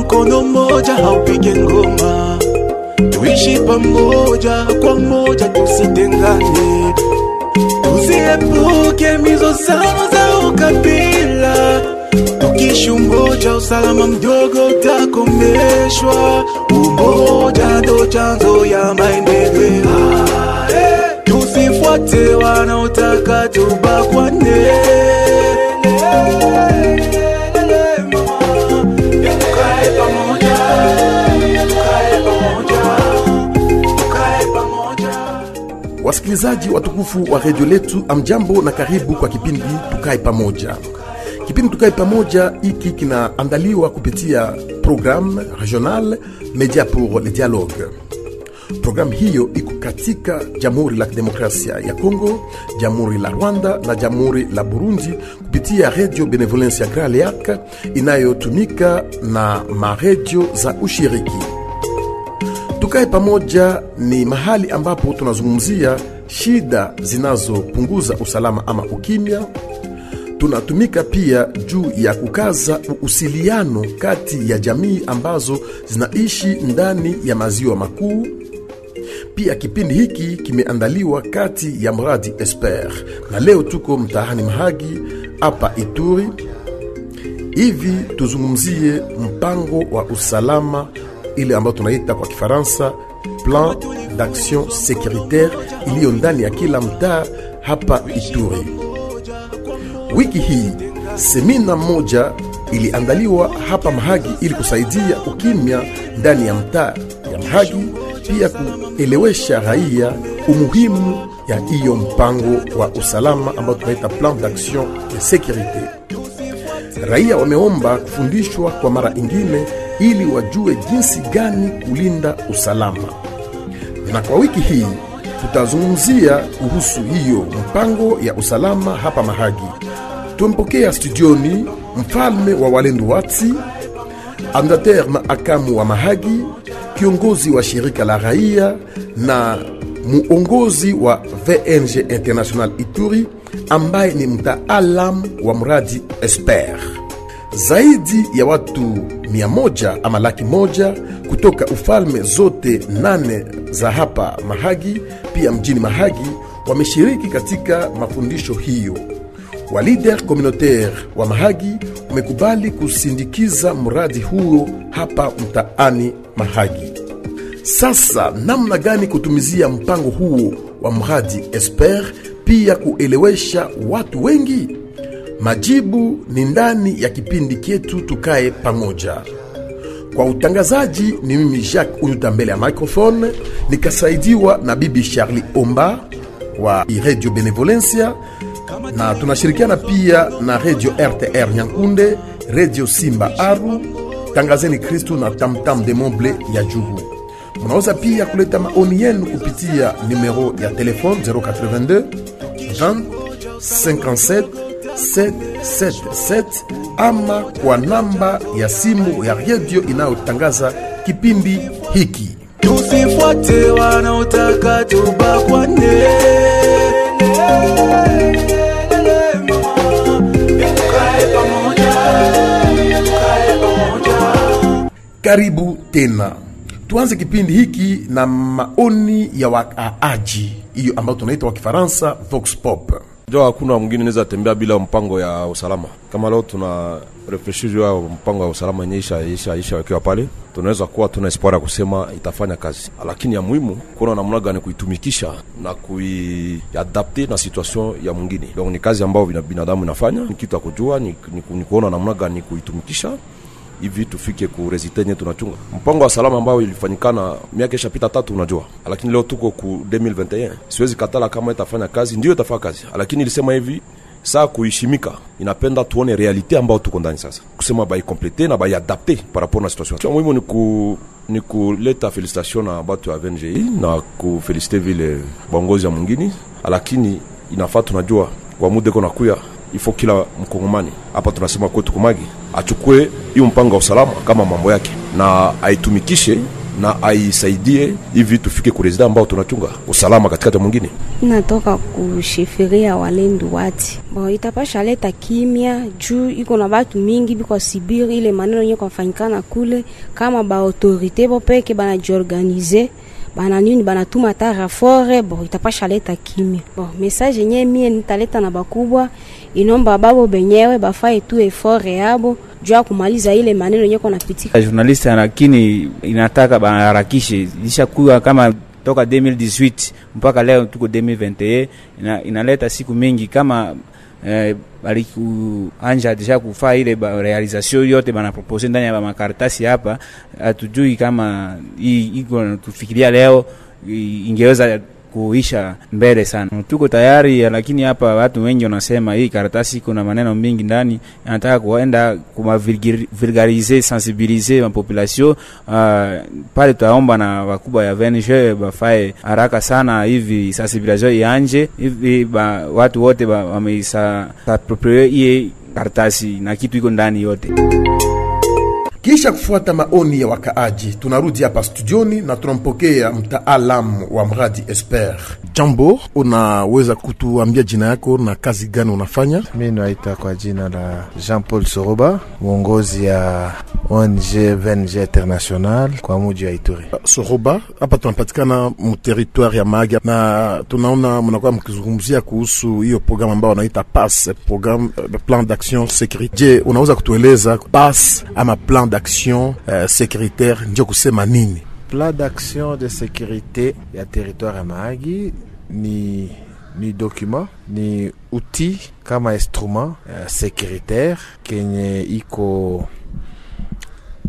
mkono mmoja haupige ngoma. Tuishi pamoja kwa moja tusitengane tusiepuke mizozano za ukabila. Tukishi umoja usalama mdogo utakomeshwa. Umoja ndo chanzo ya maendeleo. Tusifuate wanaotaka tubakwane Wasikilizaji watukufu wa redio letu, amjambo na karibu kwa kipindi Tukae Pamoja. Kipindi Tukae Pamoja hiki kinaandaliwa kupitia programme regional Media pour le Dialogue. Programu hiyo iko katika Jamhuri la Kidemokrasia ya Kongo, Jamhuri la Rwanda na Jamhuri la Burundi kupitia Radio Benevolence ya Grand Lac inayotumika na maredio za ushiriki. Tukae pamoja ni mahali ambapo tunazungumzia shida zinazopunguza usalama ama ukimya. Tunatumika pia juu ya kukaza uhusiano kati ya jamii ambazo zinaishi ndani ya maziwa makuu. Pia kipindi hiki kimeandaliwa kati ya mradi Esper, na leo tuko mtaani Mahagi hapa Ituri hivi tuzungumzie mpango wa usalama ile ambayo tunaita kwa Kifaransa plan d'action sécuritaire iliyo ndani ya kila mtaa hapa Ituri. Wiki hii semina moja iliandaliwa hapa Mahagi ili kusaidia ukimya ndani ya mtaa ya Mahagi, pia kuelewesha raia umuhimu ya hiyo mpango wa usalama ambao tunaita plan d'action de sécurité. Raia wameomba kufundishwa kwa mara ingine ili wajue jinsi gani kulinda usalama. Na kwa wiki hii tutazungumzia kuhusu hiyo mpango ya usalama hapa Mahagi. Tumpokea studioni mfalme wa Walendu Watsi, andater maakamu wa Mahagi, kiongozi wa shirika la raia na muongozi wa VNG International Ituri ambaye ni mtaalam wa mradi Esper. Zaidi ya watu mia moja ama laki moja kutoka ufalme zote nane za hapa Mahagi pia mjini Mahagi wameshiriki katika mafundisho hiyo. Wa lider communautaire wa Mahagi wamekubali kusindikiza mradi huo hapa mtaani Mahagi. Sasa namna gani kutumizia mpango huo wa mradi Esper, pia kuelewesha watu wengi? Majibu ni ndani ya kipindi kyetu tukaye Pamoja. Kwa utangazaji ni mimi Jacques Uyuta mbele ya microphone, nikasaidiwa na bibi charli Omba wa Radio Benevolencia, na tunashirikiana pia na redio RTR Nyankunde, redio Simba Aru, Tangazeni Kristu na Tamtam de Moble ya Jugu. Munaweza pia kuleta maoni yenu kupitia numero ya telefone 082 20 57 777 ama kwa namba ya simu ya redio inayotangaza kipindi hiki. tusifuate wanaotaka tubakwane. Karibu tena, tuanze kipindi hiki na maoni ya wakaaji, hiyo ambayo tunaita wa Kifaransa vox pop. Jo hakuna mwingine naweza tembea bila mpango ya usalama. Kama leo tuna refreshi juu ya mpango ya usalama yenye isha isha isha wakiwa pale, tunaweza kuwa tuna espoir ya kusema itafanya kazi, lakini ya muhimu kuna namna gani kuitumikisha na kuiadapte na situation ya mwingine. Donc ni kazi ambayo binadamu inafanya, ni kitu ya kujua, ni, ni, ni kuona namna gani kuitumikisha hivi tufike ku resultat tunachunga. Mpango wa salama ambao ilifanyikana miaka ishapita tatu, unajua, lakini leo tuko ku 2021 siwezi katala kama itafanya kazi, ndio itafanya kazi, lakini ilisema hivi saa kuishimika inapenda tuone realite ambao tuko ndani sasa, kusema baikomplete na baiadapte par rapport na situation. Cha muhimu ni ku ni kuleta felicitation na batu ya VNGI na kufelicite vile bongozi ya mwingine, lakini inafaa tunajua kwa muda iko nakuya ifo kila mkongomani. Hapa tunasema kwetu kumagi achukue hiyo mpango wa usalama kama mambo yake na aitumikishe na aisaidie hivi tufike kuresida ambao tunachunga usalama katikati ya mwingine. natoka kushifiria walendu wati. Bo itapasha leta kimya juu iko na batu mingi biko sibiri ile maneno yenye kwafanyikana kule kama ba autorite bo peke bana nini banatuma ta rafore bo itapasha leta kimya. Bo message yenye mie nitaleta na bakubwa inomba babo benyewe bafaye tu efore yabo juu ya kumaliza ile maneno yenye konapitika Journalist lakini inataka baharakishe ishakuwa kama toka 2018 mpaka leo tuko 2021 ina, inaleta siku mingi kama eh, balikuanja deja kufaa ile ba realisation yote banapropose ndani ya makaratasi hapa, hatujui kama hii iko tufikiria leo ingeweza kuisha mbele sana. Tuko tayari, lakini hapa watu wengi wanasema hii karatasi kuna na maneno mingi ndani, anataka kuenda kuma vulgarize sensibilize ma population. Uh, pale tutaomba na wakubwa ya VNG bafae haraka sana hivi sensibilisation ianje hivi ba, watu wote wameisa approprier hii karatasi na kitu iko ndani yote. Kisha kufuata maoni ya wakaaji, tunarudi hapa studioni na tunampokea mtaalamu wa mradi Esper. Jambo, unaweza kutuambia jina yako na kazi gani unafanya? Mi naita kwa jina la Jean Paul Soroba, mwongozi ya ONG VNG International kwa muji wa Ituri. Soroba, hapa tunapatikana muteritwari ya Maga na tunaona mnakuwa mkizungumzia kuhusu hiyo programu ambayo wanaita PAS, programme uh, plan d'action sécurité. Je, unaweza kutueleza PAS ama plan d'action uh, sécuritaire ndio kusema nini? Plan d'action de sécurité ya territoire ya Mahagi ni ni document ni outil kama instrument uh, sécuritaire kenye iko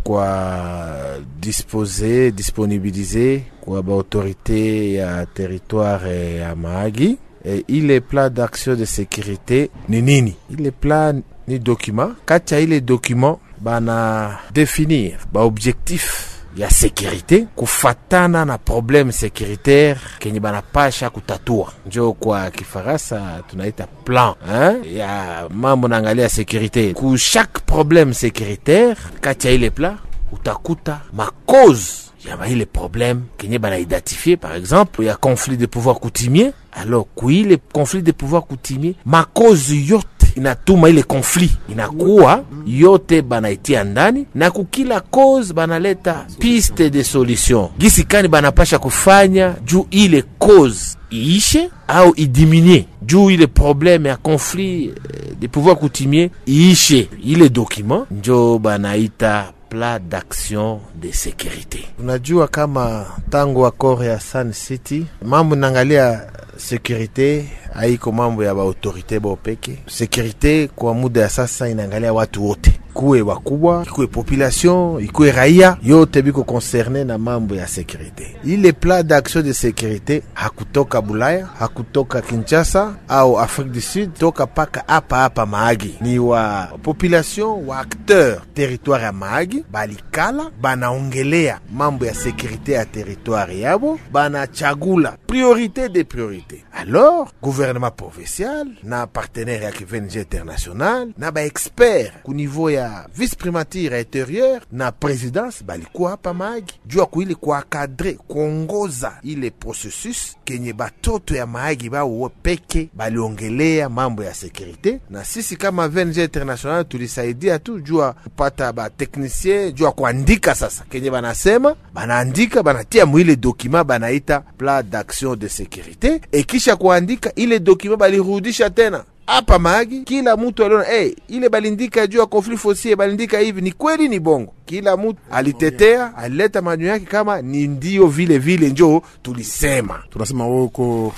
kwa dispose disponibilize kwa baautorité ya territoire ya Mahagi. E, ile plan d'action de sécurité ni nini? Ile plan ni document, kati ya ile document bana definir baobjectif ya sécurité kufatana na problème sécuritaire kenye banapasha kutatua, njo kwa Kifaransa tunaita plan hein? ya mambo naangalia sécurité ku chaque problème sécuritaire. Kati ya ile plan utakuta makoze ya maile problème kenye banaidentifie, par exemple ya conflit de pouvoir coutumier. Alors kuile conflit de pouvoir coutumier, makoze yote inatuma ile conflit inakuwa yote banaitia ndani, na kukila cause banaleta piste de solution gisi kani banapasha kufanya juu ile cause iishe au idiminue, juu ile problème ya conflit eh, de pouvoir coutumier iishe. Ile document njo banaita plan d'action de sécurité. Unajua kama tangu akor ya Sun City mambo naangalia sécurité haiko mambo ya baautorité bopeke. Sécurité kwa muda ya sasa inaangalia watu wote, kuwe wakubwa, ikuwe population, ikuwe raia, yote biko concerne na mambo ya sécurité. Ile plan d'action de sécurité hakutoka Bulaya, hakutoka Kinshasa au Afrique du Sud, toka paka hapa hapa Mahagi, ni wa population wa acteur territoire ya Mahagi balikala banaongelea mambo ya sekurite ya territoire yabo, banachagula priorité de priorité Alors gouvernement provincial na partenaire ya Kivenje international na baexpert ku niveau ya vice primature intérieur na présidence balikuwa hapa Mahagi juu ya kuili kuakadre kuongoza ile processus kenye batoto ya Mahagi bao peke baliongelea mambo ya sécurité, na sisi kama VNG international tulisaidia tu juu ya kupata bateknicien juu ya kuandika. Sasa. Kenye banasema banaandika, banatia mwile dokima banaita plan d'action de sécurité, ekisha kuandika ile dokima balirudisha tena hapa magi kila mtu aliona hey, ile balindika juu ya konfli fosie balindika hivi, ni kweli ni bongo. Kila mtu alitetea, alileta manyo yake kama ni ndio vile vile, njo tulisema Tunasema wewe uh,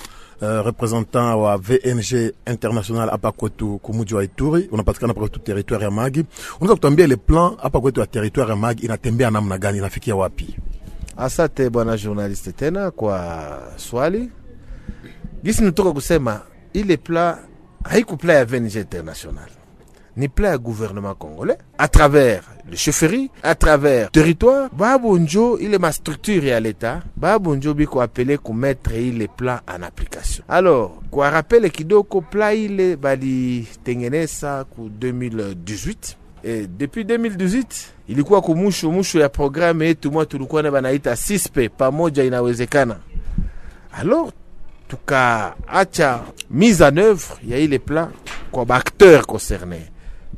representant wa VNG international hapa kwetu kumuji wa Ituri, unapatikana hapa kwetu territoire ya Magi. Unaweza kutuambia ile plan hapa kwetu ya territoire ya Magi inatembea namna gani, inafikia wapi? Asante bwana journaliste tena kwa swali. Gisi nitoka kusema ile plan haiku plan ya VNG international, ni plan ya gouvernement congolais. À travers le chefferie à travers territoire babu njo ile ma structure ya leta babu njo biko apele kumettre ile plan en application. Alors kwa rappele kidogo, plan ile balitengeneza ku 2018 e, depuis 2018 ilikuwa kumushu mushu ya programu yetu mwa tulikuwa na banaita sispe pamoja inawezekana alors tukaacha mise en œuvre ya ile plan kwa baacteur concerné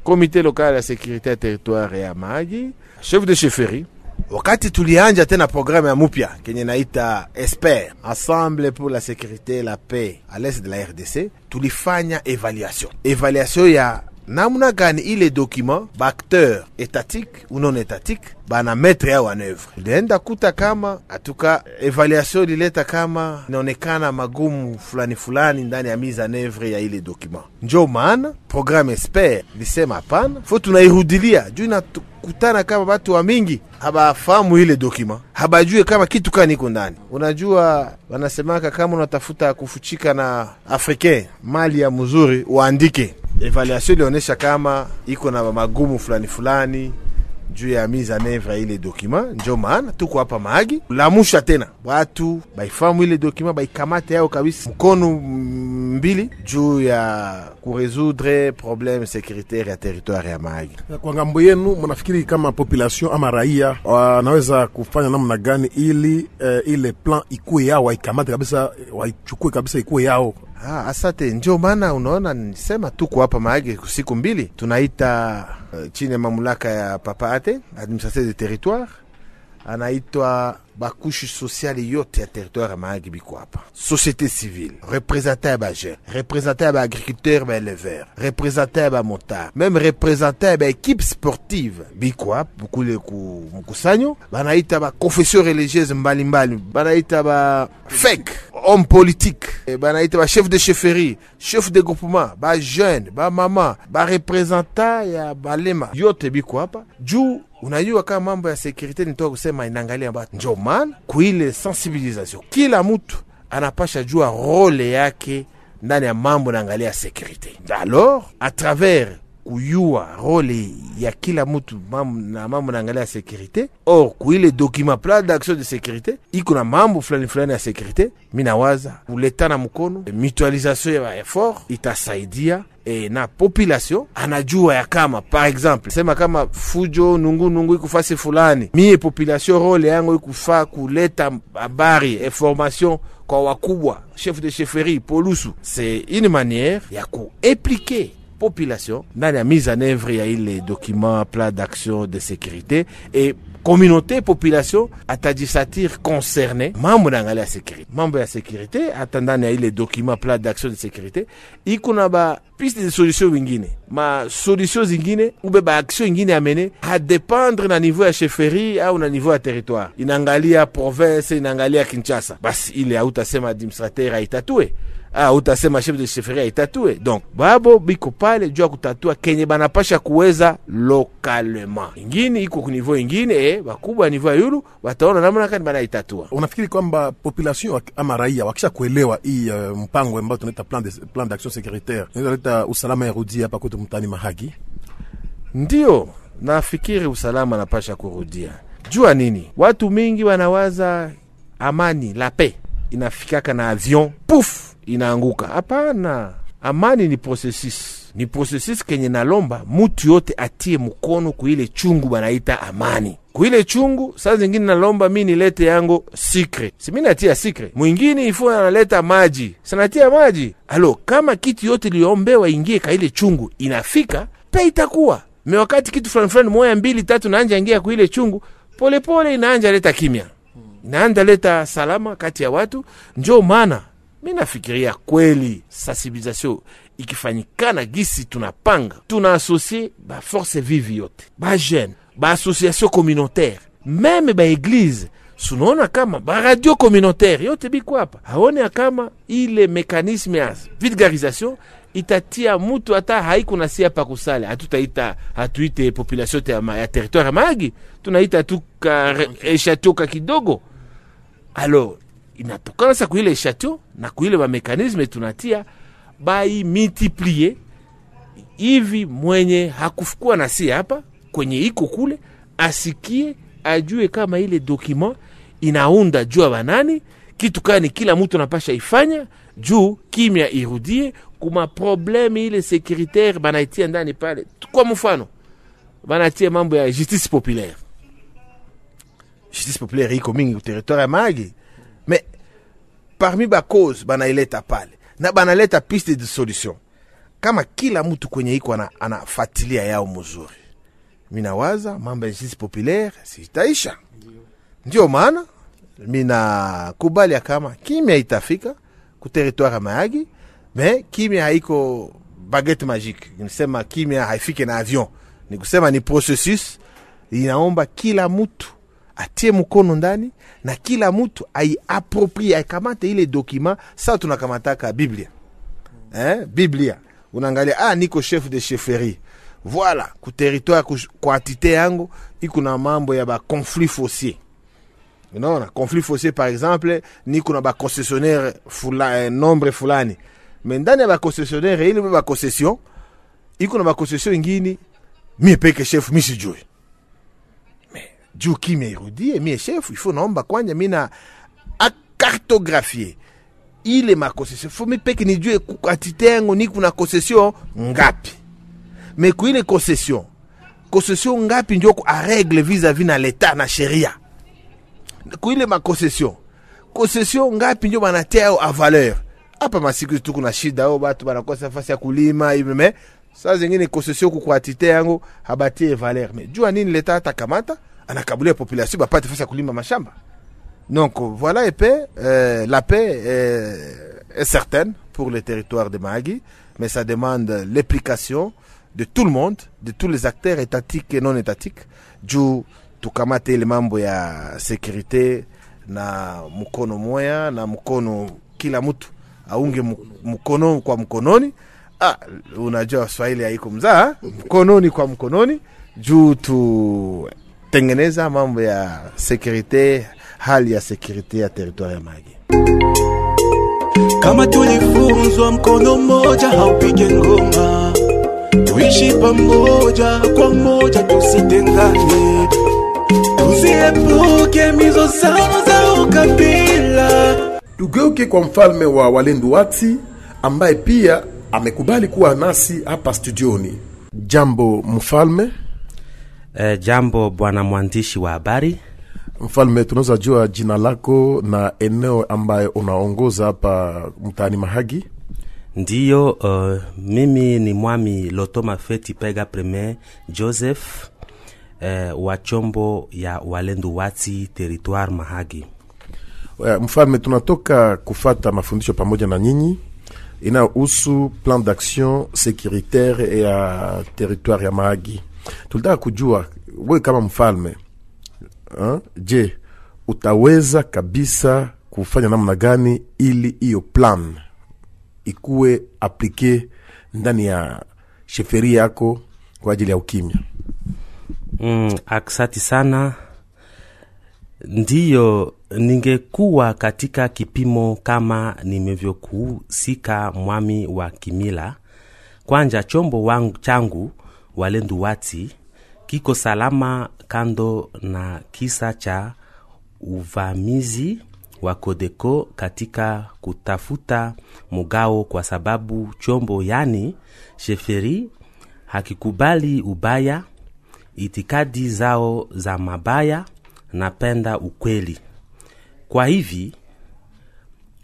comité local ya sécurité ya territoire ya Mahagi chef de chefferie. Wakati tulianja tena programu ya mupya kenye naita esper. Ensemble pour la sécurité la paix à l'est de la rdc tulifanya évaluation. Évaluation ya namna gani ile document baacteur étatique ou non étatique bana metre yao en oeuvre. kuta kama atuka evaluation ilileta kama inaonekana magumu fulani fulani ndani ya mise en oeuvre ya ile document. Njo maana programme esper lisema hapana. Fo tunairudilia. Juu inakutana kama batu wa mingi habafahamu ile dokima habajue kama kitu kani iko ndani. Unajua wanasemaka kama unatafuta kufuchika na africain mali ya mzuri uandike. Evaluation ilionyesha kama iko na magumu fulani fulani juu ya mise en œuvre ile dokima njo maana tuko hapa Mahagi lamusha tena watu baifamu ile dokima baikamate yao kabisa mkono mbili juu ya kuresoudre probleme securitaire ya territoire ya Mahagi. Kwa ng'ambo yenu, mnafikiri kama population ama raia wanaweza kufanya namna gani ili uh, ile plan ikuwe yao, waikamate kabisa, waichukue kabisa, ikuwe yao? Ah, asante. Ndio maana unaona nisema tuko hapa Mahagi siku mbili, tunaita chini ya mamlaka ya Papa Ate administrateur de territoire, anaitwa bakushe sosiale yote ya territoire ya Mahagi biko hapa, société civile, representant ya bajeune, representant ya baagriculteur baéleveur, representant ya bamotard, meme representant ya baekipe sportive. Biko hapa kule ku mkusanyo, banaita baconfession religieuse mbalimbali, banaita ba fek homme politique, banaita ba chef de chefferie, chef de groupement, ba jeune, ba mama, ba représentant ya balema yote biko hapa juu unajua kama mambo ya sekurite nitoka kusema inaangalia batu, njo maana kuile sensibilisation, kila mtu anapasha jua role yake ndani ya mambo naangalia sekurite. Alors a travers kuyua role ya kila mtu mam, na mambo naangalia sekurite, or kuile document plan d'action de sekurite iko na mambo fulani fulani ya sekurite, mi nawaza kuletana mkono, mutualisation ya effort itasaidia e, na population anajua ya kama par exemple sema kama fujo nungu nungu ikufasi fulani, mie population role yangu ikufaa kuleta habari information kwa wakubwa chef de chefferie polusu. C'est une manière ya kuimpliquer population ndani ya mise en œuvre ya ile document plan d'action de sécurité et communauté population atajisatir concerné mambo naangalia ya sécurité. Mambo ya sécurité hata ndani ya ile document d'action de sécurité. Iko na ba piste de solution wingine ma solution zingine ube ba action ingine amene hadependre na niveau ya chefferie au na niveau ya territoire. Inaangalia province inaangalia Kinshasa. Basi ile hautasema administrateur aitatue ah, utasema chef de chefferie aitatue. Donc babo biko pale juu ya kutatua kenye banapasha kuweza localement. Ingine iko ku niveau ingine eh, bakubwa niveau ya yulu bataona namna gani banaitatua. Unafikiri kwamba population ama raia wakisha kuelewa hii uh, mpango ambao tunaita plan de, plan d'action sécuritaire inaweza leta usalama yarudi hapa kwetu mtani Mahagi? Ndio nafikiri usalama napasha kurudia. Jua nini, watu mingi wanawaza amani la paix inafikaka na avion puf inaanguka. Hapana, amani ni processus, ni processus kenye nalomba mutu yote atie mkono kuile chungu banaita amani kuile chungu. Saa zingine nalomba mi nilete yango sikre, si mi natia sikre, mwingine ifo analeta maji, sanatia maji. Alo, kama kitu yote liombewa ingie kaile chungu inafika pe itakuwa me, wakati kitu fulani fulani moya mbili tatu naanja ingia kuile chungu polepole, inaanja leta kimya inaanja leta salama kati ya watu. Njo maana mi nafikiria kweli sensibilisation ikifanyikana gisi tunapanga, tunaasosie baforce ba force vive yote, bajene baassociation communautaire, meme baeglise sunaona kama baradio communautaire yote biko hapa, aone ya kama ile mekanisme ya vulgarisation itatia mutu hata haiko na sia pa kusale, hatutaita hatuite population te ya ya territoire ya Mahagi, tunaita tu ka re- echatio ka kidogo. Alors inatokana sa kuile chateau na kuile bamekanisme tunatia bai multiplier. Hivi, mwenye hakufukua na si hapa kwenye iko kule asikie, ajue kama ile document inaunda jua banani kitu kani kila mtu anapasha ifanya juu kimya irudie kuma probleme ile securitaire banaitia ndani pale. Kwa mfano banatia mambo ya justice populaire. Justice populaire iko mingi ku territoire ya me parmi bakose banaileta pale. Na banaleta piste de solution. Kama kila mtu kwenye iko ana- anafatilia yao mzuri minawaza mambo ya justice populaire sitaisha. Ndio maana minakubali ya kama kimya itafika ku territoire ya mayagi me kimya haiko baguette magique. Nisema kimya haifike na avion. Ni kusema ni processus inaomba kila mtu atie mkono ndani na kila mtu aiaproprie aikamate ile dokima sa tunakamataka biblia. Eh? biblia. Unaangalia ah, niko chef de chefferie. Voila ku territoire quantité yangu iko na mambo ya baconflit foncier. Unaona conflit foncier par exemple niko na baconcessionnaire fula, eh, nombre fulani. Me ndani ya ba concessionnaire ile ba concession iko na baconcession ingini mie peke chef mi sijui. me juu kimya irudie mie chef ifo naomba kwanja mina akartografie ile makosesio fo mi peke nijue quantité yangu ni kuna concession ngapi. Me ku ile concession concession ngapi ndio aregle vis-a-vis na leta na sheria. Kuile makoncession concession ngapi ndio banatia yao avaleur valeur? Hapa masiku tu kuna shida o batu banakosa fasi ya kulima hivi me saa zingine concession kukwatite yangu habatie valeur. Me jua nini leta atakamata anakabulia population bapate nafasi ya kulima mashamba. Donc voilà et paix, euh, la paix euh, est certaine pour le territoire de Mahagi, mais ça demande l'implication de tout le monde, de tous les acteurs étatiques et non étatiques, juu tukamate ile mambo ya sécurité na mkono moya na mkono kila mtu aunge mkono kwa mkononi. Ah, unajua Swahili haiko mzaa, mkononi kwa mkononi juu tutengeneza mambo ya sekurite, hali ya sekurite ya territoire ya Mahagi. kama tulifunzwa mkono mmoja haupige ngoma. Tuishi pamoja kwa moja tusitengane. Tusiepuke mizozano za ukabila. Tugeuke kwa mfalme wa walendu wati ambaye pia amekubali kuwa nasi hapa studioni. Jambo mfalme E, jambo bwana mwandishi wa habari. mfalme tunaweza jua jina lako na eneo ambayo unaongoza hapa mtaani mahagi Ndiyo, uh, mimi ni mwami Lotoma Feti Pega Premier Joseph uh, wa chombo ya Walendu Wati territoire Mahagi. Uh, mfalme tunatoka kufata mafundisho pamoja na nyinyi inayohusu plan d'action securitaire ya territoire ya mahagi tulitaka kujua wewe kama mfalme ha? je utaweza kabisa kufanya namna gani ili hiyo plan ikuwe aplike ndani ya sheferi yako kwa ajili ya ukimya Mm, aksati sana. Ndiyo, ningekuwa katika kipimo kama nimevyokuhusika mwami wa kimila. Kwanja chombo wangu changu Walendu Wati kiko salama kando na kisa cha uvamizi wa Kodeko katika kutafuta mugao, kwa sababu chombo yani sheferi hakikubali ubaya itikadi zao za mabaya napenda ukweli. Kwa hivi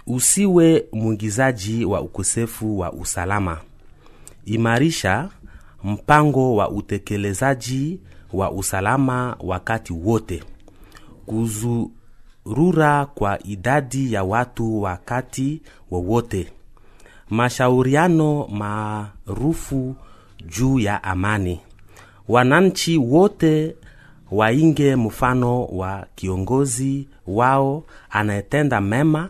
usiwe mwigizaji wa ukosefu wa usalama. Imarisha mpango wa utekelezaji wa usalama wakati wote. Kuzurura kwa idadi ya watu wakati wowote. Mashauriano maarufu juu ya amani. Wananchi wote wainge mfano wa kiongozi wao anayetenda mema,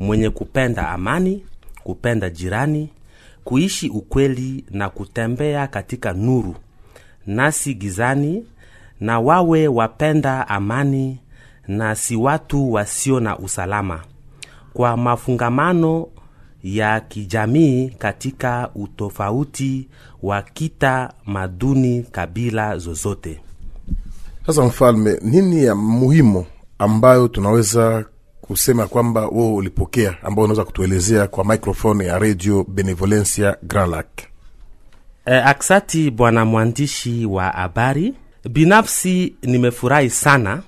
mwenye kupenda amani, kupenda jirani, kuishi ukweli na kutembea katika nuru, nasi gizani, na wawe wapenda amani na si watu wasio na usalama, kwa mafungamano ya kijamii katika utofauti wa kita maduni kabila zozote. sasa mfalme nini ya muhimu ambayo tunaweza kusema kwamba wewe ulipokea ambao unaweza kutuelezea kwa microphone ya radio benevolencia grand lac E, aksati bwana mwandishi wa habari. Binafsi nimefurahi sana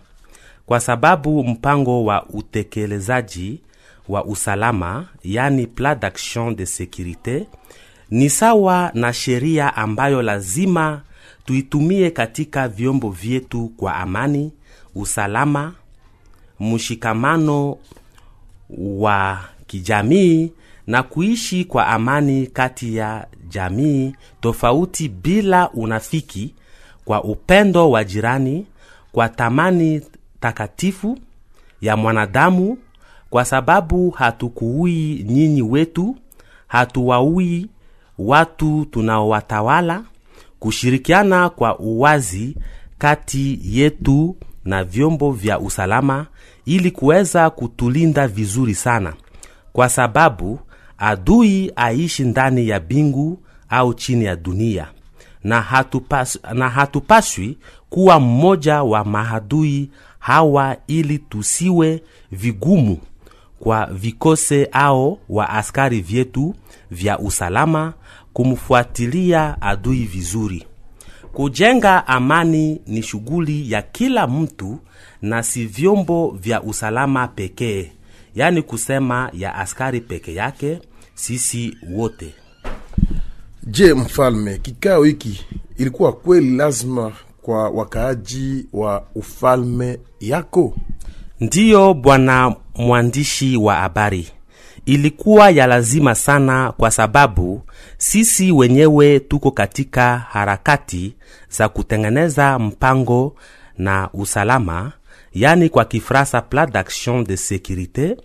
kwa sababu mpango wa utekelezaji wa usalama, yani plan d'action de securite, ni sawa na sheria ambayo lazima tuitumie katika vyombo vyetu kwa amani, usalama, mshikamano wa kijamii na kuishi kwa amani kati ya jamii tofauti bila unafiki, kwa upendo wa jirani, kwa thamani takatifu ya mwanadamu, kwa sababu hatukuui nyinyi wetu, hatuwaui watu tunaowatawala, kushirikiana kwa uwazi kati yetu na vyombo vya usalama ili kuweza kutulinda vizuri sana, kwa sababu adui aishi ndani ya bingu au chini ya dunia, na, hatupas, na hatupaswi kuwa mmoja wa mahadui hawa, ili tusiwe vigumu kwa vikose ao wa askari vyetu vya usalama kumfuatilia adui vizuri. Kujenga amani ni shughuli ya kila mtu na si vyombo vya usalama pekee, yaani kusema ya askari peke yake, sisi wote. Je, mfalme, kikao hiki ilikuwa kweli lazima kwa wakaaji wa ufalme yako? Ndiyo, bwana mwandishi wa habari, ilikuwa ya lazima sana, kwa sababu sisi wenyewe tuko katika harakati za kutengeneza mpango na usalama, yani kwa Kifransa plan d'action de securite.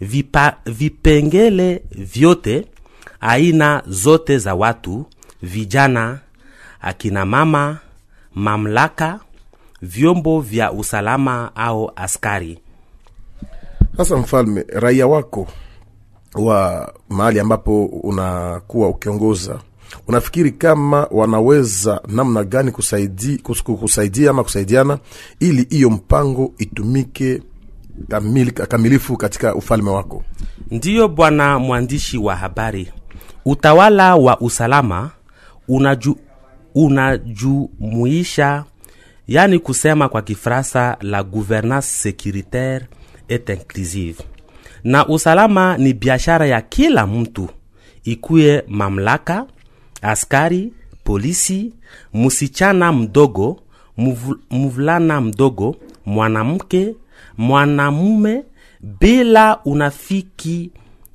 Vipa, vipengele vyote, aina zote za watu, vijana, akina mama, mamlaka, vyombo vya usalama au askari. Sasa mfalme, raia wako wa mahali ambapo unakuwa ukiongoza, unafikiri kama wanaweza namna gani kusaidi, kusaidia ama kusaidiana ili hiyo mpango itumike kamili, kamilifu katika ufalme wako? Ndiyo bwana mwandishi wa habari, utawala wa usalama unaju, unajumuisha yani kusema kwa kifrasa la gouvernance securitaire et inclusive, na usalama ni biashara ya kila mtu, ikuye mamlaka, askari, polisi, musichana mdogo, mvulana mdogo, mwanamke, mwanamume, bila unafiki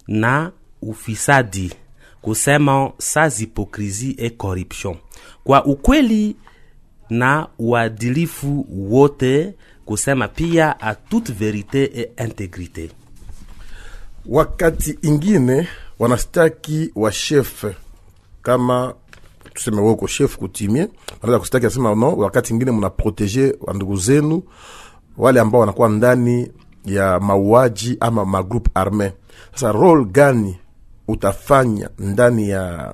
na ufisadi, kusema sans hypocrisie et corruption, kwa ukweli na uadilifu wote, kusema pia a toute verite et integrite. Wakati ingine wanastaki wa chef kama tuseme uko chef kutimie, wanaweza kustaki asema no. Wakati ingine mna protege wa ndugu zenu wale ambao wanakuwa ndani ya mauaji ama magroupe arme. Sasa role gani utafanya ndani ya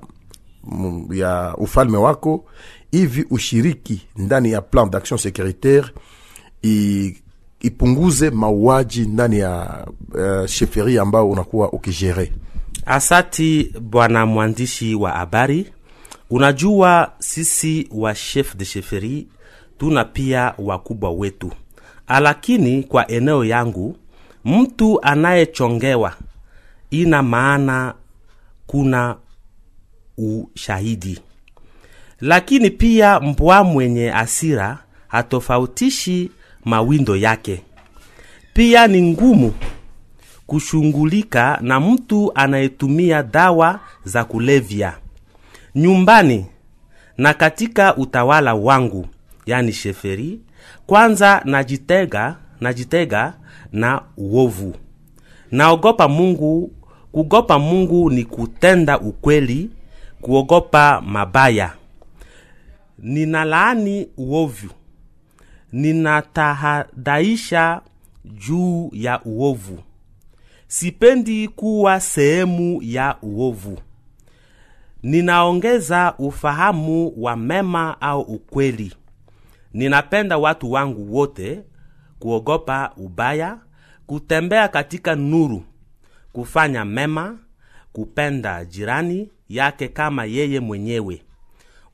m- ya ufalme wako hivi ushiriki ndani ya plan d'action securitaire i, ipunguze mauaji ndani ya uh, sheferi ambao unakuwa ukijere. Asati bwana mwandishi wa habari, unajua sisi wa chef de sheferi tuna pia wakubwa wetu, alakini kwa eneo yangu mtu anayechongewa ina maana kuna ushahidi, lakini pia mbwa mwenye asira hatofautishi mawindo yake. Pia ni ngumu kushungulika na mtu anayetumia dawa za kulevya nyumbani na katika utawala wangu, yani sheferi. Kwanza najitega, najitega na uovu, naogopa Mungu. Kugopa Mungu ni kutenda ukweli, kuogopa mabaya. Ninalaani uovu, ninatahadaisha juu ya uovu. Sipendi kuwa sehemu ya uovu. Ninaongeza ufahamu wa mema au ukweli. Ninapenda watu wangu wote, kuogopa ubaya, kutembea katika nuru, kufanya mema, kupenda jirani yake kama yeye mwenyewe.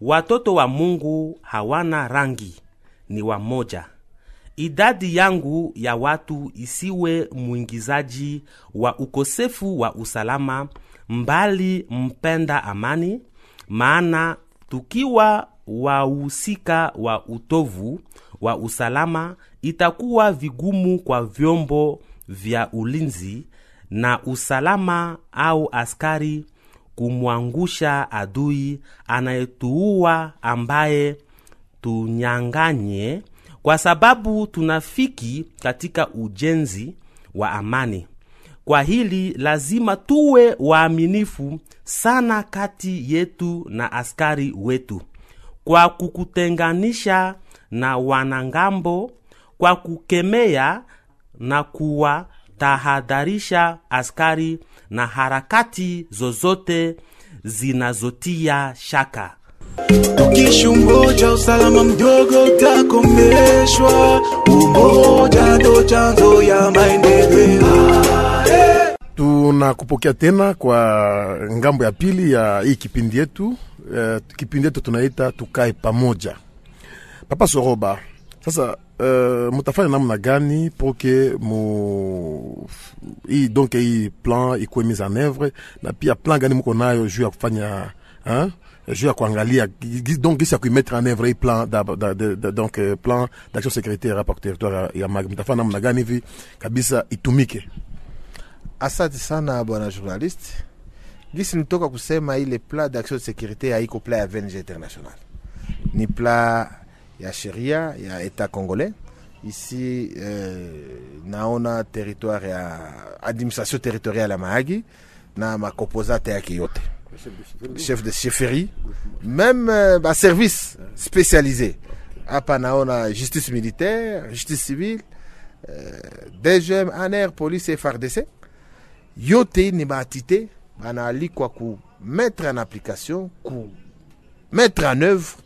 watoto wa Mungu hawana rangi, ni wamoja. Idadi yangu ya watu isiwe mwingizaji wa ukosefu wa usalama, mbali mpenda amani, maana tukiwa wahusika wa utovu wa usalama, itakuwa vigumu kwa vyombo vya ulinzi na usalama au askari kumwangusha adui anayetuua ambaye tunyanganye, kwa sababu tunafiki katika ujenzi wa amani. Kwa hili lazima tuwe waaminifu sana kati yetu na askari wetu, kwa kukutenganisha na wanangambo, kwa kukemea na kuwatahadharisha askari na harakati zozote zinazotia shaka. Tukisha umoja, usalama mdogo utakomeshwa. Umoja ndo chanzo ya maendeleo. tunakupokea tena kwa ng'ambo ya pili ya hii kipindi yetu uh, kipindi yetu tunaita tukae pamoja papa soroba sasa uh, mutafanya namna gani poke mu hii donc hii plan ikuwe mise en oeuvre, na pia plan gani muko nayo juu ya kufanya hein? Juu ya kuangalia donc gisi ya kuimettre en œuvre plan da, da, da, donc eh, plan d'action sécuritaire hapa kwa territoire ya- Magi mtafanya namna gani hivi kabisa itumike. Asante sana bwana journaliste. Gisi nitoka kusema ile pla d'action sécurité haiko pla ya vng international. Ni pla ya sheria ya etat congolais. Ici eh, naona territoire ya administration territoriale ya mahagi na makomposate yake yote chef de chefferie même euh, ba service spécialisé hapa justice militaire justice civile euh, dgm aner police frdc yote ni baatite banaalikwa ku mettre en application ku mettre en œuvre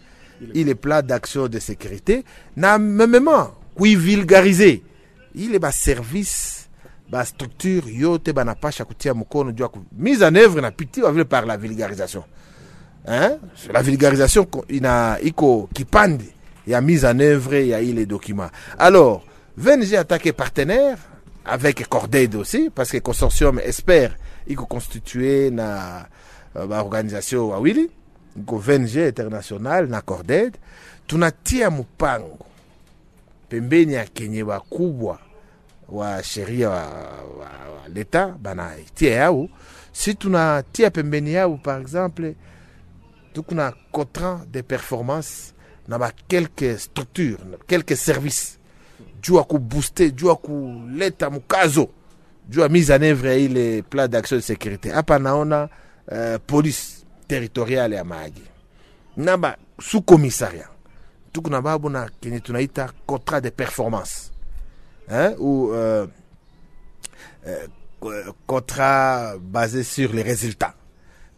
ile plan d'action de sécurité. Na memement kuivulgarize ile baservice bastructure yote banapasha kutia mkono juu ya mise en œuvre inapitiwa vile par la vulgarisation. Hein? la vulgarisation ina iko kipande ya mise en œuvre ya ile document. Alors VNG attaqué partenaire avec Cordaid aussi parce que consortium espère iko constitué na uh, baorganisation wawili iko VNG international na Cordaid tunatia mpango pembeni ya kenye wakubwa wa sheria wa, wa, wa leta banaitia yao. Si tunatia pembeni yao par exemple tukuna contrat de performance na ba quelques structures na quelques services. Juu ya kubooste juu ya kuleta mkazo juu ya mise en œuvre ya ile plan d'action de sécurité. Hapa naona uh, police territoriale ya Mahagi. Na ba sous commissariat tuko na babu na kenye tunaita contrat de performance hein, ou euh, euh, contrat basé sur les résultats.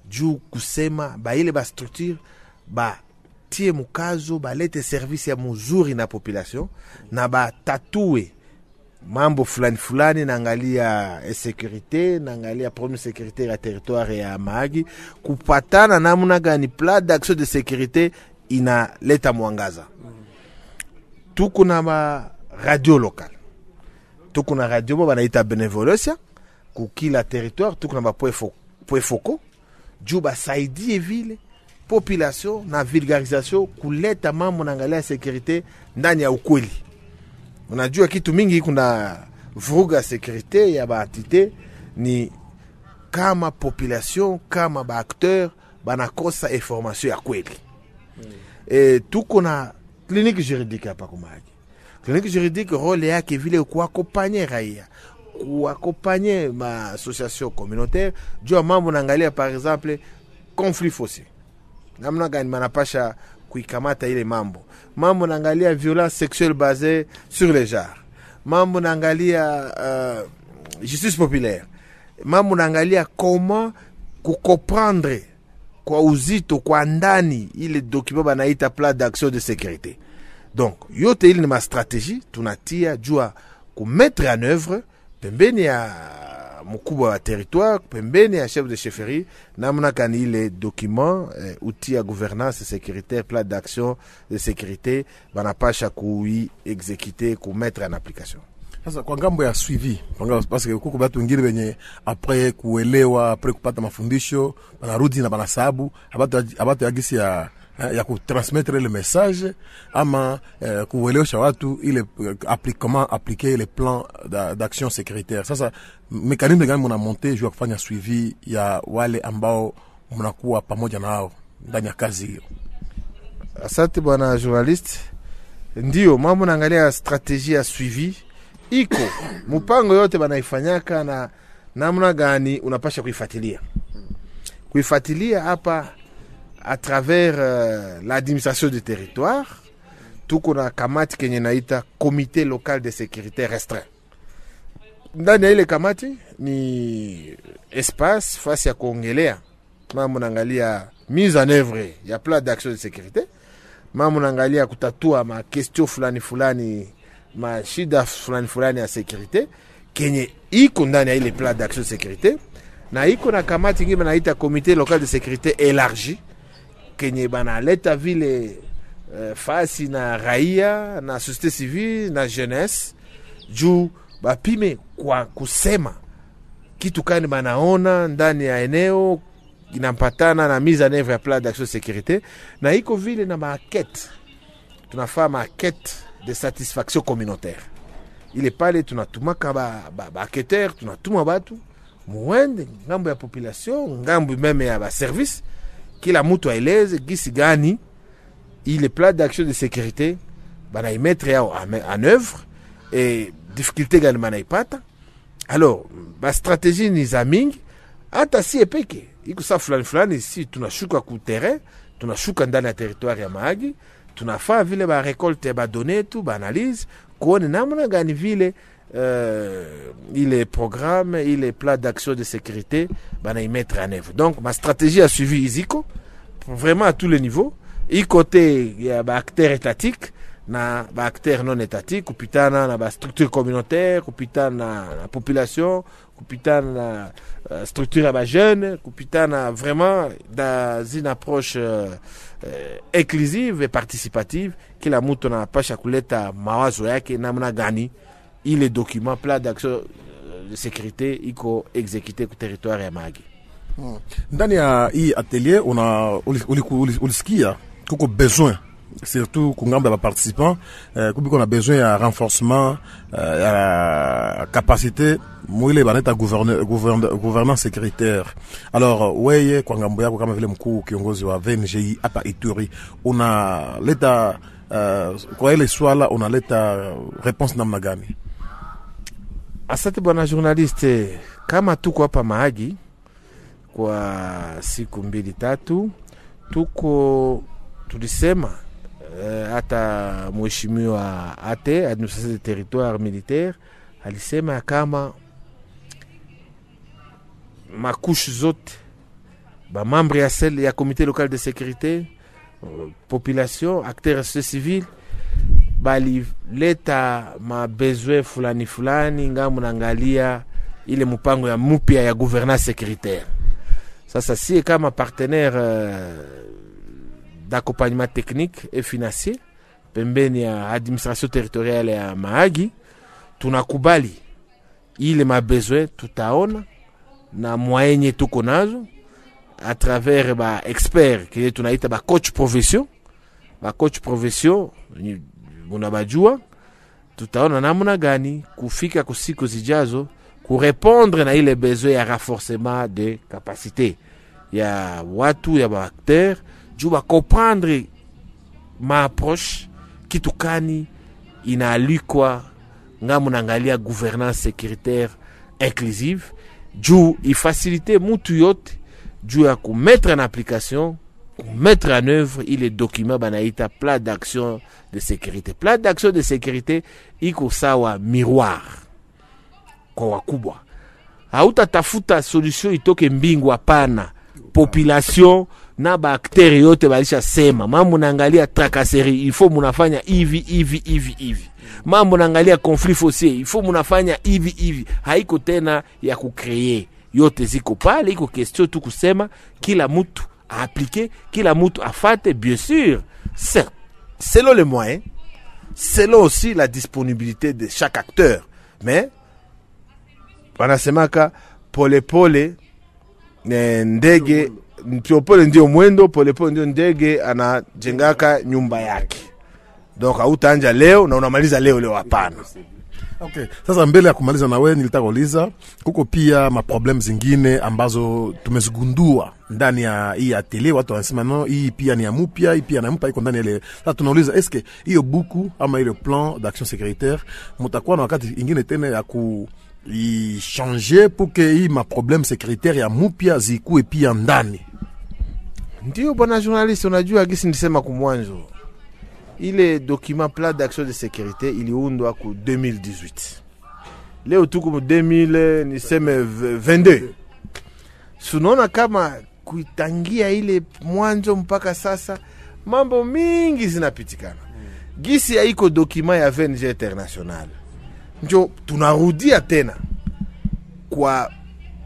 Juu kusema baile bastructure batie mukazo balete service ya muzuri na population na batatue mambo fulani fulani naangalia insécurité naangalia problème sécurité ya territoire ya Mahagi kupatana namna gani plan d'action de sécurité inaleta mwangaza. Tuko na ma radio local tuko na radio mo banaita benevolencia. Kukila territoire tuko na focaux juu basaidie vile population na vulgarisation kuleta mambo naangalia sécurité ndani ya ukweli. Unajua kitu mingi kuna vuruga sécurité ya baentité ni kama population kama baakteur banakosa information ya kweli. E, tuko na kliniki juridique hapa kumaki kliniki juridique role yake vile kuakompanye raia ma association communautaire. Juu ya mambo par exemple conflit fossé namna gani manapasha kuikamata ile mambo. Mambo naangalia violence sexuelle basée sur les genres. Mambo naangalia uh, justice populaire. Mambo naangalia comment kukomprendre kwa uzito kwa ndani ile document banaita d'action de sécurité donc yote ile ni mastratégie tunatia en œuvre pembeni ya mkubwa wa territoire chef de chefferie namna kani ile document eh, outil gouvernance sécuritaire plan d'action de sécurité banapasha kui exécuter kumettre en application. Sasa kwa ngambo ya suivi kuko batu wengine kuelewa kupata mafundisho banarudi na banasabu abatu ya ya kutransmettre le message ama eh, kuelewesha watu ile eh, comment appliquer le plan da- d'action sécuritaire. Sasa mekanisme gani muna monte juu ya kufanya suivi ya wale ambao mnakuwa pamoja nao ndani ya kazi hiyo. Asante bwana journaliste. Ndio mambo naangalia strategie ya suivi iko. Mpango yote banaifanyaka na namna gani unapasha kuifuatilia. Kuifuatilia hapa à travers euh, l'administration du territoire tuko na kamati kenye naita comité local de sécurité restreint. Ndani ya kamati ni espace fasi ya kuongelea mambo naangalia mise en œuvre ya plan d'action de sécurité. Mama unaangalia kutatua makestio fulani fulani mashida fulani fulani ya sekurite kenye iko ndani ya ile plan d'action de sécurité. Na iko na kamati ingine comité local de sécurité élargi kenye banaleta vile uh, fasi na raia na societe civile na jeunesse juu bapime kwa kusema kitu kani banaona ndani ya eneo inampatana na mise en oeuvre ya plan d'action securite, na iko vile na maquete tunafaa maquete de satisfaction communautaire. Ile pale tunatumaka baaketer ba, ba tunatuma batu muende ng'ambo ya population ng'ambo meme ya baservice kila mutu aeleze gisi gani ile plan d'action de sécurité banaimetre yao en œuvre e difficulté gani banaipata alors bastratégie ni za mingi hata sie peke iko saa fulani fulani si tunashuka ku terrain tunashuka ndani ya territoire ya Mahagi tunafaa vile barekolte badone yetu baanalyse kuone namna gani vile uh, ile programme ile plan d'action de sécurité banaimettre en œuvre. Donc ma stratégie a suivi iziko vraiment à tous les niveaux. I côté ya baacteur étatique na baacteur non étatique kupitana na bastructure communautaire kupitana na, na population kupitana na uh, structure ya bajeune kupitana vraiment dans une approche uh, uh, inclusive et participative kila mtu anapasha kuleta mawazo yake namna gani ile document plan d'action de sécurité iko exécuté ku territoire ya Mahagi hmm. ndani ya hii atelier una ulisikia uli, uli, uli kuko besoin surtout kungambo ya baparticipant eh, kubiko na besoin ya renforcement eh, ya capacité mwile banaita gouvernance sécuritaire alors weye kwa ngambo yako kama vile mkuu kiongozi wa VNGI hapa Ituri unaleta uh, kwa ile swala unaleta réponse namna gani? Asante bwana journaliste, kama tuko hapa Mahagi kwa siku mbili tatu, tuko tulisema hata uh, mheshimiwa ate administration de territoire militaire alisema kama makushe zote bamambre ya sel ya comité local de sécurité uh, population acteur société civile balileta mabesoin fulani fulani ng'ambo naangalia ile mpango ya mupya ya gouvernance sécuritaire sasa sie kama partenaire uh, d'accompagnement technique et financier pembeni ya administration territoriale ya Mahagi, tunakubali ile mabesoin tutaona na mwaenye tuko nazo a travers ba expert kile tunaita ba coach profession. Ba coach profession munabajua, tutaona namna gani kufika kusiku zijazo kurepondre na ile besoin ya renforcement de capacité ya watu ya baacteur juu bakomprendre maapproche kitu kani inaalikwa ngamu naangalia gouvernance sécuritaire inclusive juu ifasilite mutu yote juu ya kumettre en application kumettre en œuvre ile document banaita plan d'action de sécurité. Plan d'action de sécurité iko sawa miroir. Kwa wakubwa hautatafuta solution itoke mbingu hapana. Population na baakteri yote balishasema mambo naangalia trakaseri ifo munafanya hivi hivi hivi hivi. Mambo naangalia conflit foncier. Ifo munafanya hivi hivi. Haiko tena ya kukreye yote ziko pale iko question tu kusema kila mutu aaplike kila mutu afate bien sûr certes selon les moyens, selon aussi la disponibilité de chaque acteur. Mais wanasemaka polepole eh, ndege polepole ndio mwendo, polepole ndio ndege anajengaka nyumba yake. Donc hautaanja leo na unamaliza leo leo. Okay. Sasa mbele ya kumaliza na wewe nilitaka kuuliza kuko pia maproblem zingine ambazo tumezigundua ndani ya hii atelier. Watu wanasema no, hii pia ni ya mupya, hii pia na ya iko ndani ile. Sasa tunauliza eske hiyo buku ama ile plan d'action sécuritaire mutakuwa na wakati ingine tena ya ku changer pour que hii maproblème sécuritaire ya mupya zikuwe pia ndani Ndio bwana journaliste, unajua gisi nilisema kumwanzo, ile document plan d'action de sécurité iliundwa ku 2018 leo tuko mu 2000 niseme 22 sunaona kama kuitangia ile mwanzo mpaka sasa mambo mingi zinapitikana. Gisi haiko dokima ya VNG international. Njo tunarudia tena kwa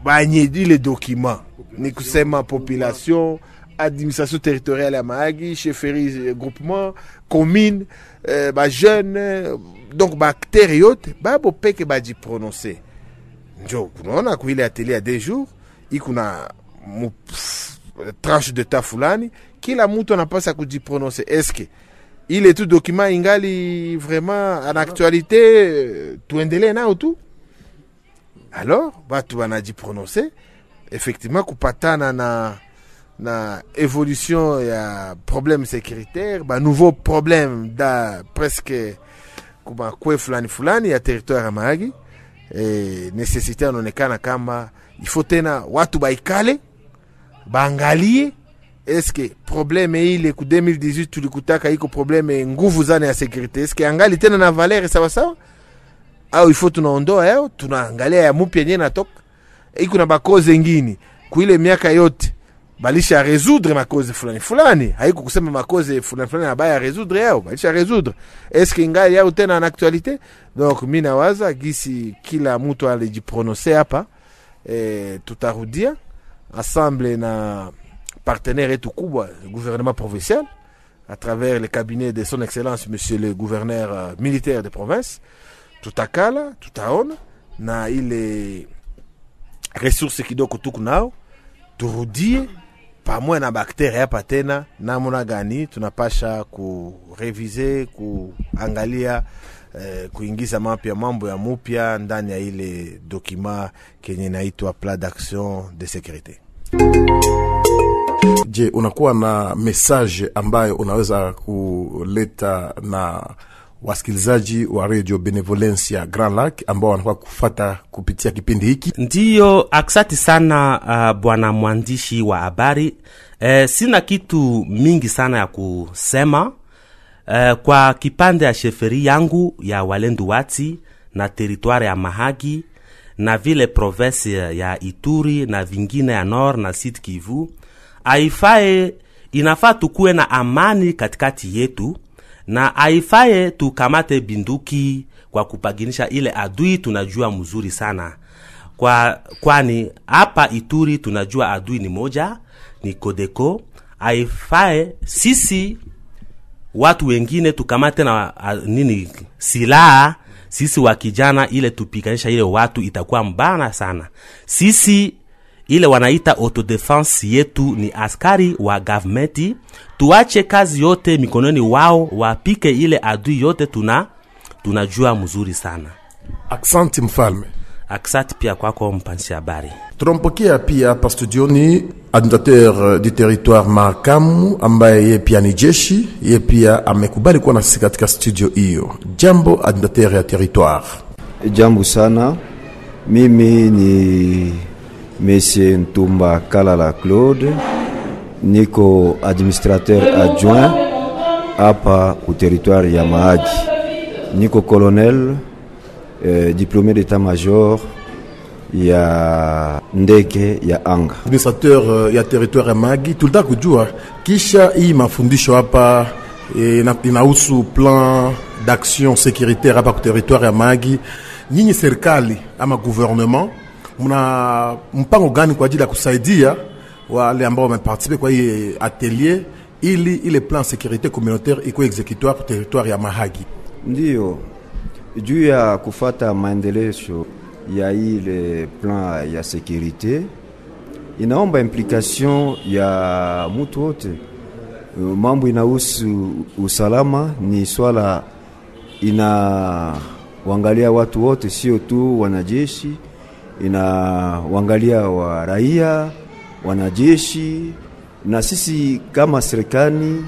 banye document. Ni kusema population administration territoriale ya Mahagi chefferie eh, groupement commune eh, bajeune eh, donc baacteur yote babo peke bajiprononce njo kunaona kuile atelier ya deux jours ikuna tranche de temps fulani kila mtu anapasa kujiprononce eske ile tu document ingali vraiment en actualité eh, tuendelee nao tu alors batu banajiprononce effectivement kupatana na na évolution ya problème sécuritaire ba nouveau problème da presque kuma kwe fulani fulani ya territoire ya Mahagi e, necessité anaonekana kama ifo tena watu baikale baangalie eske probleme ile ku 2018 tulikutaka iko probleme nguvu zana ya sécurité. Eske angali tena na valeur sawasawa au ifo tunaondoa yao tunaangalia ya mupya yenye natoka iko na bakoze ngini kuile miaka yote balisha résoudre makoze fulani fulani. Haiko kusema makoze fulani fulani abaya résoudre yao. Balisha résoudre. Eske ingali yao tena en actualité? Donc mi nawaza gisi kila mtu alijiprononce hapa e, tutarudia. Ensemble na partenaire yetu kubwa gouvernement provincial à travers le cabinet de son excellence monsieur le gouverneur euh, militaire de province. Tutakala tutaona na ile resource kidogo tuku nao turudie pamoja na bakteria hapa tena namna gani tunapasha kurevize kuangalia eh, kuingiza mapya mambo ya mupya ndani ya ile dokima kenye inaitwa plan d'action de securite. je unakuwa na message ambayo unaweza kuleta na wasikilizaji wa radio benevolencia grand lac ambao wanakuwa kufata kupitia kipindi hiki. Ndiyo aksati sana uh, bwana mwandishi wa habari. Eh, sina kitu mingi sana ya kusema eh, kwa kipande ya sheferi yangu ya walendu wati na teritware ya mahagi na vile provensi ya ituri na vingine ya nord na sud kivu aifae inafaa tukuwe na amani katikati yetu na aifaye tukamate binduki kwa kupaginisha ile adui tunajua mzuri sana. Kwa kwani hapa ituri tunajua adui ni moja ni kodeko. Aifae sisi watu wengine tukamate na a, nini silaha. Sisi wa kijana ile tupiganisha ile watu itakuwa mbana sana. Sisi ile wanaita autodefense yetu ni askari wa gavmenti. Tuache kazi yote mikononi wao wapike ile adui yote tuna tunajua mzuri sana. Aksanti mfalme. Aksanti pia kwako mpanshi habari. Tunampokea pia hapa studioni administrateur du territoire Makamu ambaye ye pia ni jeshi, ye pia amekubali kuwa na sisi katika studio hiyo. Jambo administrateur ya territoire. Jambo sana, mimi ni Monsieur Ntumba Kalala Claude, niko administrateur adjoint hapa ku territoire ya Mahagi. Niko colonel eh, diplômé d'état-major ya ndege ya anga. administrateur uh, ya territoire ya Magi, tulitaka kujua kisha hii mafundisho hapa na- inahusu plan d'action sécuritaire hapa ku territoire ya Magi. Nyinyi serikali ama gouvernement mna mpango gani kwa ajili ya kusaidia wale ambao wameparticipe kwa hii atelier ili ile plan sécurité communautaire iko exécutoire ku territoire ya Mahagi? Ndiyo, juu ya kufata maendeleo ya ile plan ya sécurité inaomba implication ya mutu wote. Mambo inahusu usalama ni swala inawangalia watu wote, sio tu wanajeshi, inawangalia wa raia, wanajeshi na sisi kama serikali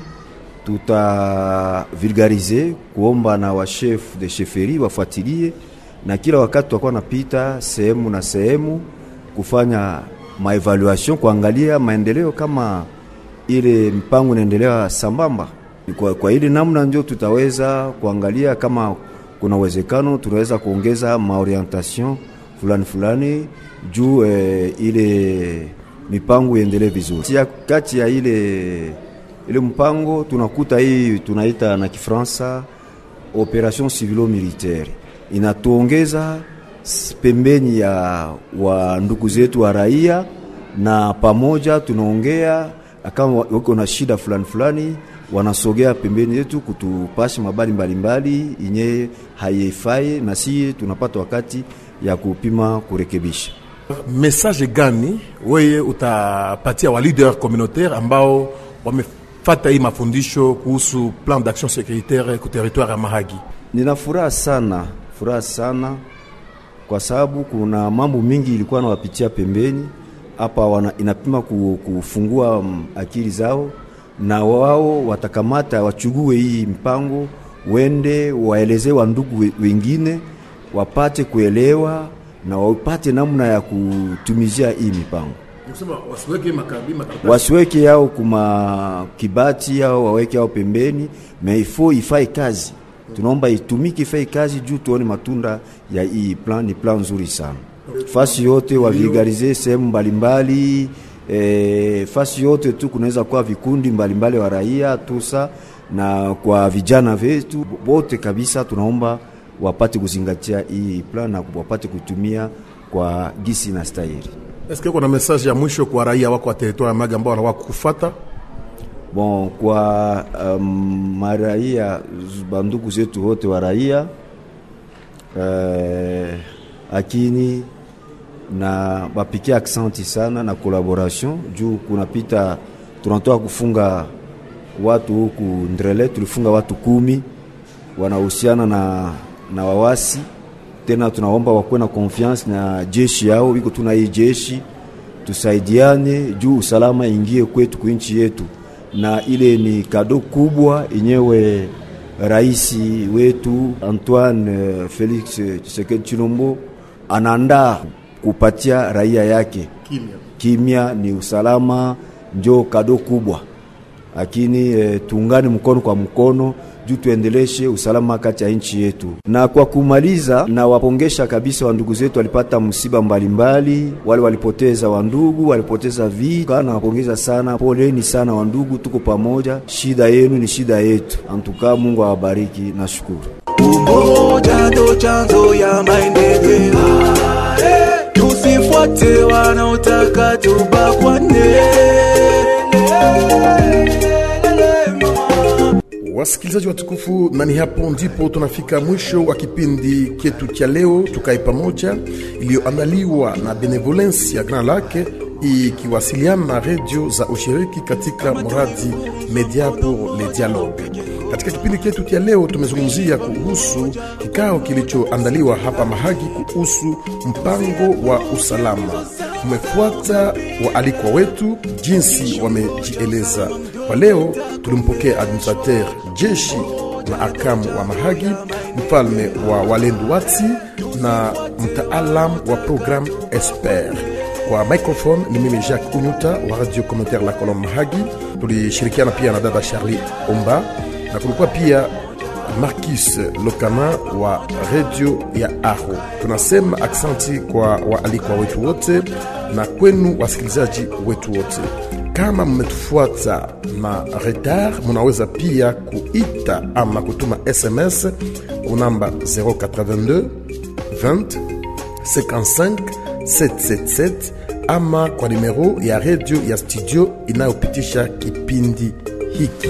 tuta vulgarize kuomba na wa chef de sheferi wafuatilie, na kila wakati tutakuwa napita sehemu na sehemu kufanya maevaluation, kuangalia maendeleo kama ile mpango inaendelea sambamba. Kwa, kwa ile namna ndio tutaweza kuangalia kama kuna uwezekano tunaweza kuongeza maorientation fulani fulani juu eh, ile mipango iendelee vizuri. Tia- Kati ya ile ile mpango tunakuta hii tunaita na Kifaransa operation civilo militaire, inatuongeza pembeni ya wa ndugu zetu wa raia, na pamoja tunaongea kama wa- wako na shida fulani fulani, wanasogea pembeni yetu kutupasha mabali mbalimbali inye haifai, na si tunapata wakati ya kupima kurekebisha. message gani weye utapatia wa leader communautaire ambao wamefata hii mafundisho kuhusu plan d'action sécuritaire ku territoire ya Mahagi? Nina furaha sana, furaha sana kwa sababu kuna mambo mingi ilikuwa nawapitia pembeni hapa, wana inapima kufungua mm, akili zao, na wao watakamata wachugue hii mpango, wende waeleze wa ndugu we- wengine wapate kuelewa na wapate namna ya kutumizia hii mipango wasiweke yao kuma kibati yao waweke yao pembeni, meifo ifai kazi. Tunaomba itumike ifai kazi juu tuone matunda ya hii plan. Ni plan nzuri sana, fasi yote wavigarize sehemu mbalimbali e, fasi yote tu kunaweza kuwa vikundi mbalimbali wa raia tusa na kwa vijana vetu wote kabisa, tunaomba wapate kuzingatia hii plan na wapate kutumia kwa gisi na stahili. Eske kuna message ya mwisho kwa raia wako wa territoire ya Maga ambao wanakuwa kufata? Bon, kwa um, maraia bandugu zetu wote wa raia eh, akini na bapikia aksenti sana na collaboration juu kunapita tunatoa kufunga watu huku Ndrele, tulifunga watu kumi wanahusiana na, na wawasi. Tena, tunaomba wakuwe na konfiansi na jeshi yao, iko tuna hii jeshi. Tusaidiane juu usalama ingie kwetu kuinchi yetu, na ile ni kado kubwa yenyewe rais wetu Antoine eh, Felix Tshisekedi Chilombo anaandaa kupatia raia yake. Kimya. kimya ni usalama, njo kado kubwa, lakini e, tuungane mkono kwa mkono juu tuendeleshe usalama kati ya nchi yetu. Na kwa kumaliza, na wapongesha kabisa wandugu zetu walipata msiba mbalimbali, wale walipoteza wandugu, walipoteza vika na wapongeza sana, poleni sana wandugu, tuko pamoja, shida yenu ni shida yetu. antuka Mungu awabariki, na shukuru. Umoja ndo chanzo ya maendeleo. Tusifuate wanaotaka tubakwane. Wasikilizaji watukufu, na ni hapo ndipo tunafika mwisho wa kipindi chetu cha leo, tukae pamoja, iliyoandaliwa na Benevolence ya Grand Lake ikiwasiliana na redio za ushiriki katika mradi Media pour le Dialogue. Katika kipindi chetu cha leo tumezungumzia kuhusu kikao kilichoandaliwa hapa Mahagi kuhusu mpango wa usalama. Tumefuata waalikwa wetu jinsi wamejieleza. Kwa leo tulimpokea administrateur jeshi na akamu wa Mahagi, mfalme wa Walendu Wati na mtaalam wa programu Esper. Kwa microphone ni mimi Jacques Unyuta wa radio communautaire La Colombe Mahagi. Tulishirikiana pia na dada Charlie Omba na kulikuwa pia Marcus Lokama wa redio ya Aho. Tunasema aksanti kwa waalikwa wetu wote na kwenu wasikilizaji wetu wote. Kama mmetufuata na retard, munaweza pia kuita ama kutuma SMS kunamba 082 20 55 777 ama kwa nimero ya redio ya studio inayopitisha kipindi hiki.